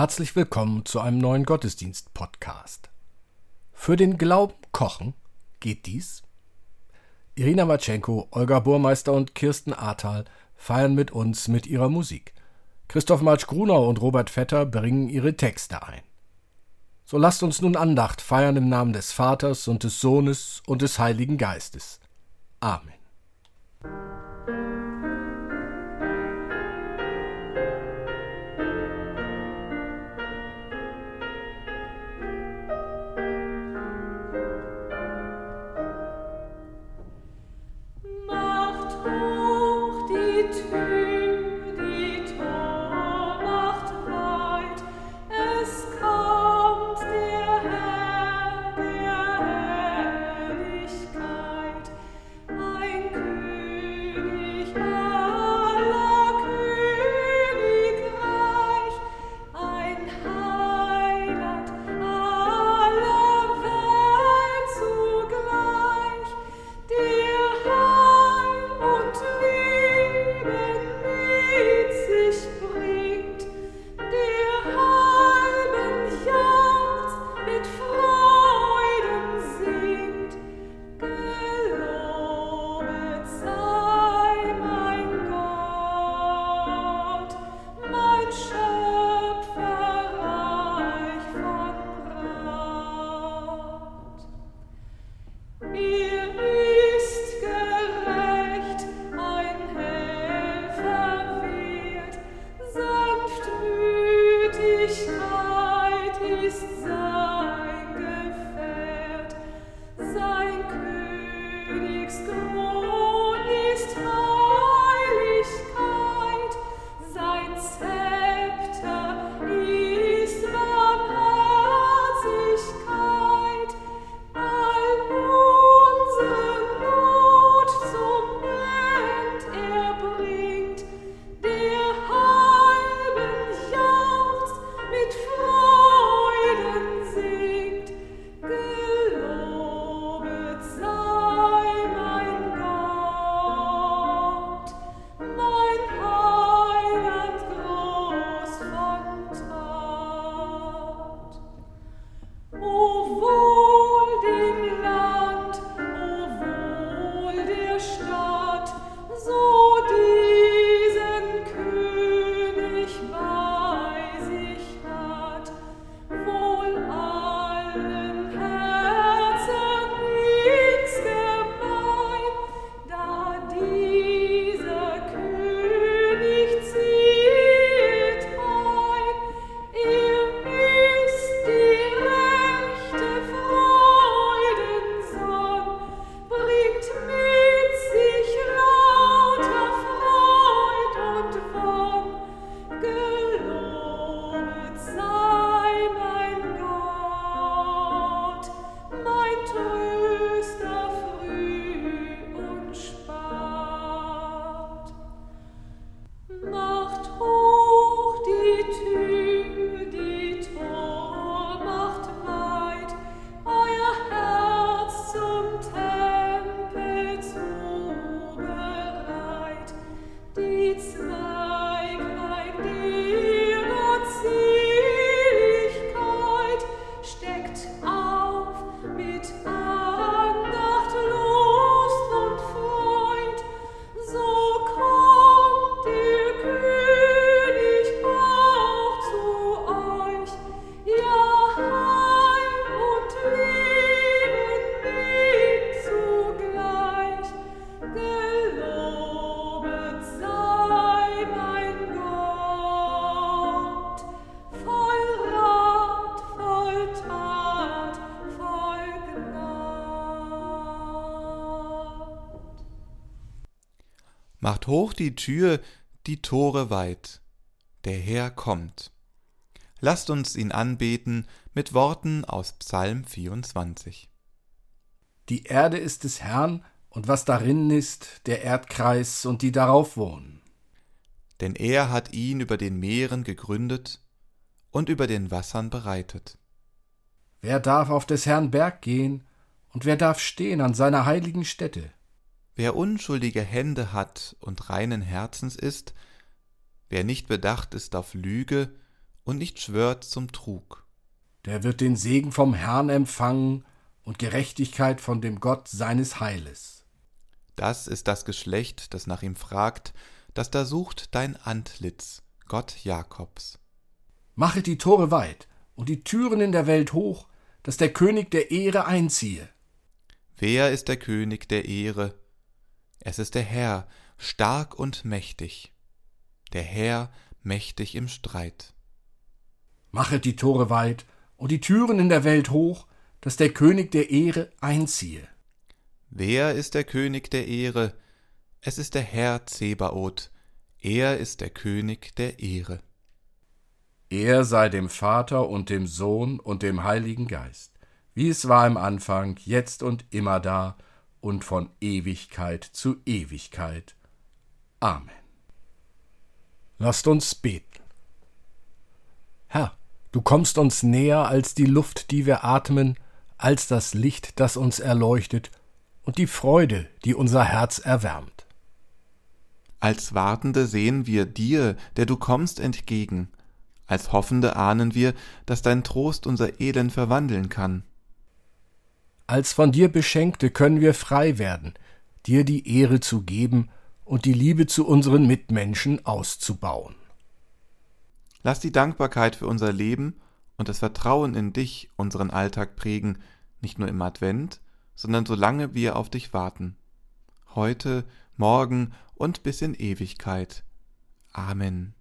Herzlich willkommen zu einem neuen Gottesdienst-Podcast. Für den Glauben kochen geht dies? Irina Matschenko, Olga Burmeister und Kirsten Ahrtal feiern mit uns mit ihrer Musik. Christoph Marsch-Grunau und Robert Vetter bringen ihre Texte ein. So lasst uns nun Andacht feiern im Namen des Vaters und des Sohnes und des Heiligen Geistes. Amen. Hoch die Tür, die Tore weit. Der Herr kommt. Lasst uns ihn anbeten mit Worten aus Psalm 24. Die Erde ist des Herrn und was darin ist, der Erdkreis und die darauf wohnen. Denn er hat ihn über den Meeren gegründet und über den Wassern bereitet. Wer darf auf des Herrn Berg gehen und wer darf stehen an seiner heiligen Stätte? Wer unschuldige Hände hat und reinen Herzens ist, wer nicht bedacht ist auf Lüge und nicht schwört zum Trug. Der wird den Segen vom Herrn empfangen und Gerechtigkeit von dem Gott seines Heiles. Das ist das Geschlecht, das nach ihm fragt, das da sucht dein Antlitz, Gott Jakobs. Mache die Tore weit und die Türen in der Welt hoch, dass der König der Ehre einziehe. Wer ist der König der Ehre? Es ist der Herr, stark und mächtig, der Herr mächtig im Streit. Machet die Tore weit und die Türen in der Welt hoch, dass der König der Ehre einziehe. Wer ist der König der Ehre? Es ist der Herr Zebaoth, er ist der König der Ehre. Er sei dem Vater und dem Sohn und dem Heiligen Geist, wie es war im Anfang, jetzt und immer da und von Ewigkeit zu Ewigkeit. Amen. Lasst uns beten. Herr, du kommst uns näher als die Luft, die wir atmen, als das Licht, das uns erleuchtet, und die Freude, die unser Herz erwärmt. Als Wartende sehen wir dir, der du kommst, entgegen, als Hoffende ahnen wir, dass dein Trost unser Elend verwandeln kann. Als von dir Beschenkte können wir frei werden, dir die Ehre zu geben und die Liebe zu unseren Mitmenschen auszubauen. Lass die Dankbarkeit für unser Leben und das Vertrauen in dich unseren Alltag prägen, nicht nur im Advent, sondern solange wir auf dich warten. Heute, morgen und bis in Ewigkeit. Amen.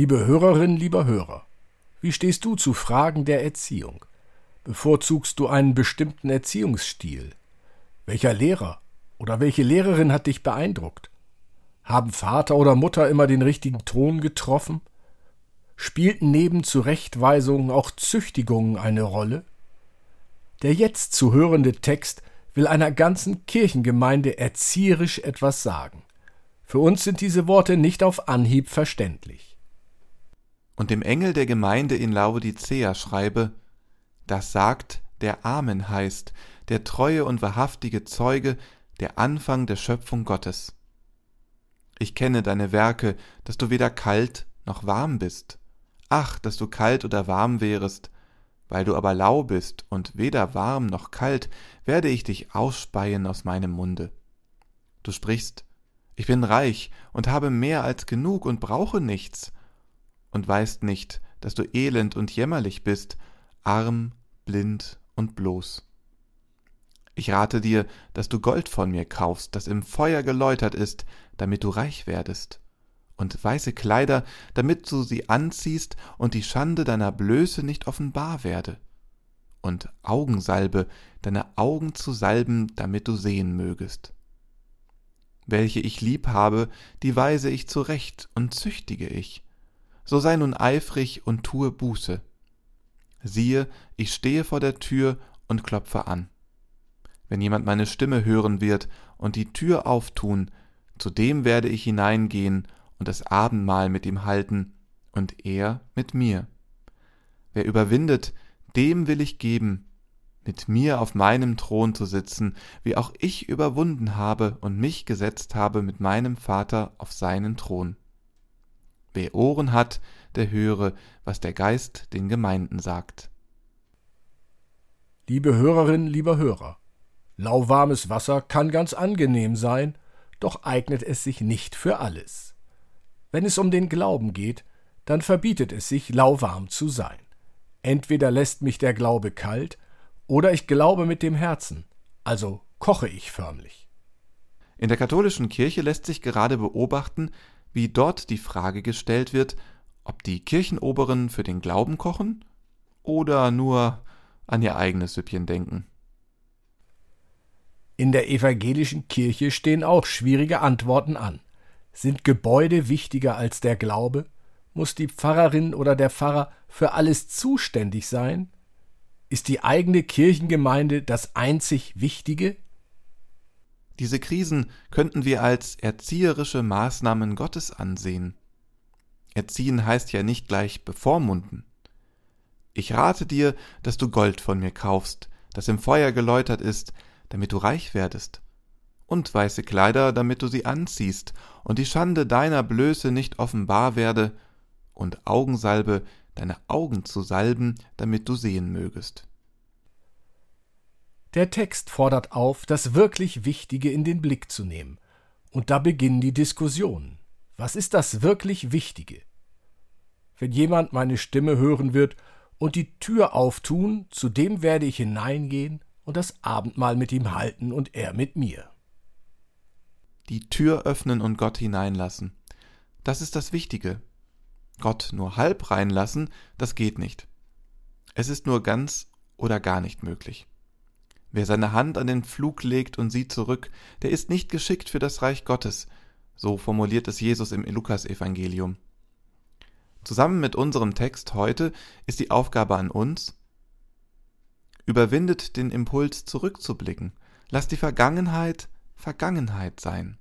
Liebe Hörerin, lieber Hörer, wie stehst du zu Fragen der Erziehung? Bevorzugst du einen bestimmten Erziehungsstil? Welcher Lehrer oder welche Lehrerin hat dich beeindruckt? Haben Vater oder Mutter immer den richtigen Ton getroffen? Spielten neben Zurechtweisungen auch Züchtigungen eine Rolle? Der jetzt zu hörende Text will einer ganzen Kirchengemeinde erzieherisch etwas sagen. Für uns sind diese Worte nicht auf Anhieb verständlich und dem Engel der Gemeinde in Laodicea schreibe, das sagt, der Amen heißt, der treue und wahrhaftige Zeuge, der Anfang der Schöpfung Gottes. Ich kenne deine Werke, dass du weder kalt noch warm bist. Ach, dass du kalt oder warm wärest. Weil du aber lau bist und weder warm noch kalt, werde ich dich ausspeien aus meinem Munde. Du sprichst, ich bin reich und habe mehr als genug und brauche nichts, und weißt nicht, dass du elend und jämmerlich bist, arm, blind und bloß. Ich rate dir, dass du Gold von mir kaufst, das im Feuer geläutert ist, damit du reich werdest, und weiße Kleider, damit du sie anziehst und die Schande deiner Blöße nicht offenbar werde, und Augensalbe, deine Augen zu salben, damit du sehen mögest. Welche ich lieb habe, die weise ich zurecht und züchtige ich. So sei nun eifrig und tue Buße. Siehe, ich stehe vor der Tür und klopfe an. Wenn jemand meine Stimme hören wird und die Tür auftun, zu dem werde ich hineingehen und das Abendmahl mit ihm halten und er mit mir. Wer überwindet, dem will ich geben, mit mir auf meinem Thron zu sitzen, wie auch ich überwunden habe und mich gesetzt habe mit meinem Vater auf seinen Thron. Wer Ohren hat, der höre, was der Geist den Gemeinden sagt. Liebe Hörerin, lieber Hörer, lauwarmes Wasser kann ganz angenehm sein, doch eignet es sich nicht für alles. Wenn es um den Glauben geht, dann verbietet es sich, lauwarm zu sein. Entweder lässt mich der Glaube kalt, oder ich glaube mit dem Herzen, also koche ich förmlich. In der katholischen Kirche lässt sich gerade beobachten, wie dort die Frage gestellt wird, ob die Kirchenoberen für den Glauben kochen oder nur an ihr eigenes Süppchen denken. In der evangelischen Kirche stehen auch schwierige Antworten an. Sind Gebäude wichtiger als der Glaube? Muss die Pfarrerin oder der Pfarrer für alles zuständig sein? Ist die eigene Kirchengemeinde das einzig Wichtige? Diese Krisen könnten wir als erzieherische Maßnahmen Gottes ansehen. Erziehen heißt ja nicht gleich bevormunden. Ich rate dir, dass du Gold von mir kaufst, das im Feuer geläutert ist, damit du reich werdest, und weiße Kleider, damit du sie anziehst, und die Schande deiner Blöße nicht offenbar werde, und Augensalbe, deine Augen zu salben, damit du sehen mögest. Der Text fordert auf, das wirklich Wichtige in den Blick zu nehmen, und da beginnen die Diskussionen. Was ist das wirklich Wichtige? Wenn jemand meine Stimme hören wird und die Tür auftun, zu dem werde ich hineingehen und das Abendmahl mit ihm halten und er mit mir. Die Tür öffnen und Gott hineinlassen. Das ist das Wichtige. Gott nur halb reinlassen, das geht nicht. Es ist nur ganz oder gar nicht möglich. Wer seine Hand an den Pflug legt und sieht zurück, der ist nicht geschickt für das Reich Gottes, so formuliert es Jesus im Lukasevangelium. Zusammen mit unserem Text heute ist die Aufgabe an uns, überwindet den Impuls zurückzublicken, lasst die Vergangenheit Vergangenheit sein.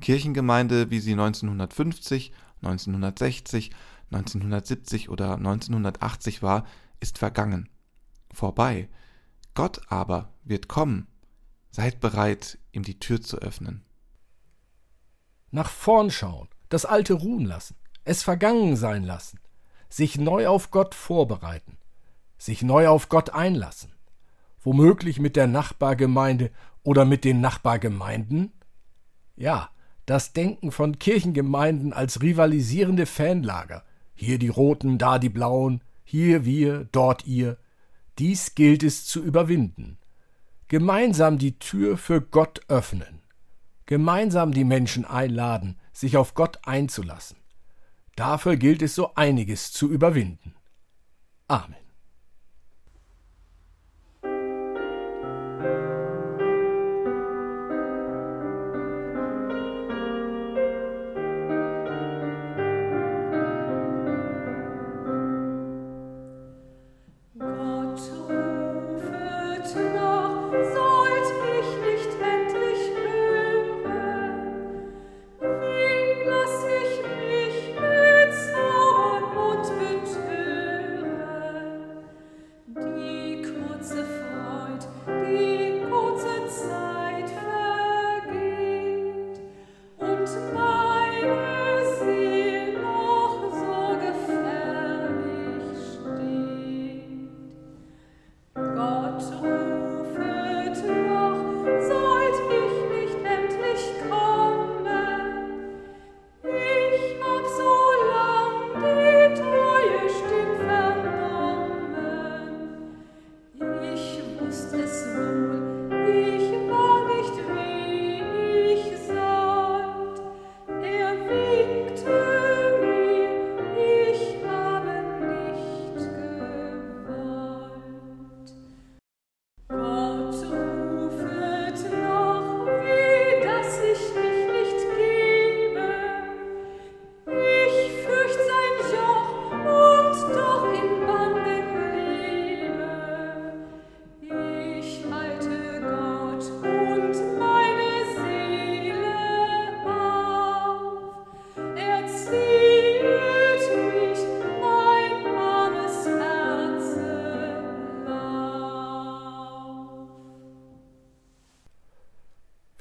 Kirchengemeinde, wie sie 1950 1960, 1970 oder 1980 war, ist vergangen. Vorbei. Gott aber wird kommen. Seid bereit, ihm die Tür zu öffnen. Nach vorn schauen, das Alte ruhen lassen, es vergangen sein lassen, sich neu auf Gott vorbereiten, sich neu auf Gott einlassen, womöglich mit der Nachbargemeinde oder mit den Nachbargemeinden? Ja, das Denken von Kirchengemeinden als rivalisierende Fanlager. Hier die Roten, da die Blauen, hier wir, dort ihr. Dies gilt es zu überwinden. Gemeinsam die Tür für Gott öffnen. Gemeinsam die Menschen einladen, sich auf Gott einzulassen. Dafür gilt es so einiges zu überwinden. Amen.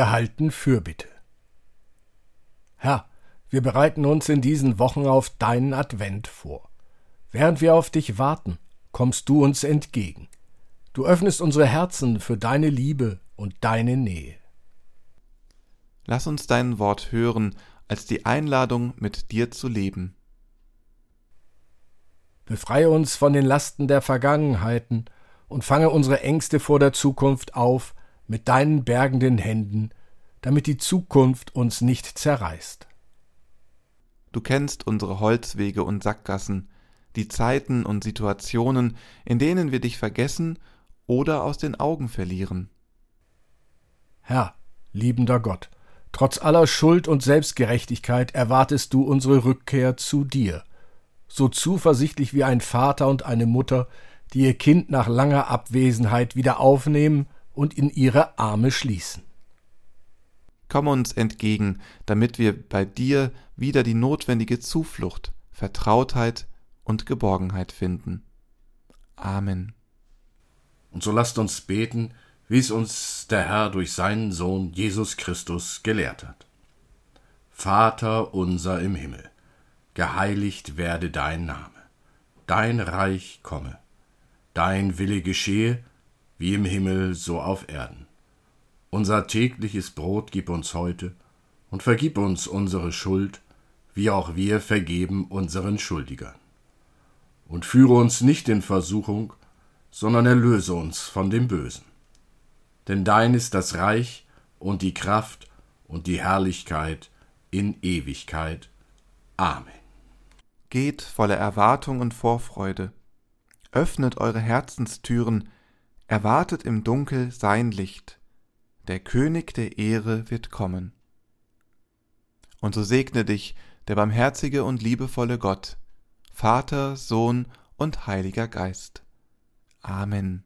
Wir halten Fürbitte. Herr, wir bereiten uns in diesen Wochen auf deinen Advent vor. Während wir auf dich warten, kommst du uns entgegen. Du öffnest unsere Herzen für deine Liebe und deine Nähe. Lass uns dein Wort hören als die Einladung, mit dir zu leben. Befreie uns von den Lasten der Vergangenheiten und fange unsere Ängste vor der Zukunft auf mit deinen bergenden Händen, damit die Zukunft uns nicht zerreißt. Du kennst unsere Holzwege und Sackgassen, die Zeiten und Situationen, in denen wir dich vergessen oder aus den Augen verlieren. Herr, liebender Gott, trotz aller Schuld und Selbstgerechtigkeit erwartest du unsere Rückkehr zu dir, so zuversichtlich wie ein Vater und eine Mutter, die ihr Kind nach langer Abwesenheit wieder aufnehmen und in ihre Arme schließen. Komm uns entgegen, damit wir bei dir wieder die notwendige Zuflucht, Vertrautheit und Geborgenheit finden. Amen. Und so lasst uns beten, wie es uns der Herr durch seinen Sohn Jesus Christus gelehrt hat. Vater unser im Himmel, geheiligt werde dein Name, dein Reich komme, dein Wille geschehe, wie im Himmel so auf Erden. Unser tägliches Brot gib uns heute und vergib uns unsere Schuld, wie auch wir vergeben unseren Schuldigern. Und führe uns nicht in Versuchung, sondern erlöse uns von dem Bösen. Denn dein ist das Reich und die Kraft und die Herrlichkeit in Ewigkeit. Amen. Geht voller Erwartung und Vorfreude, öffnet eure Herzenstüren, erwartet im Dunkel sein Licht, der König der Ehre wird kommen. Und so segne dich der barmherzige und liebevolle Gott, Vater, Sohn und Heiliger Geist. Amen.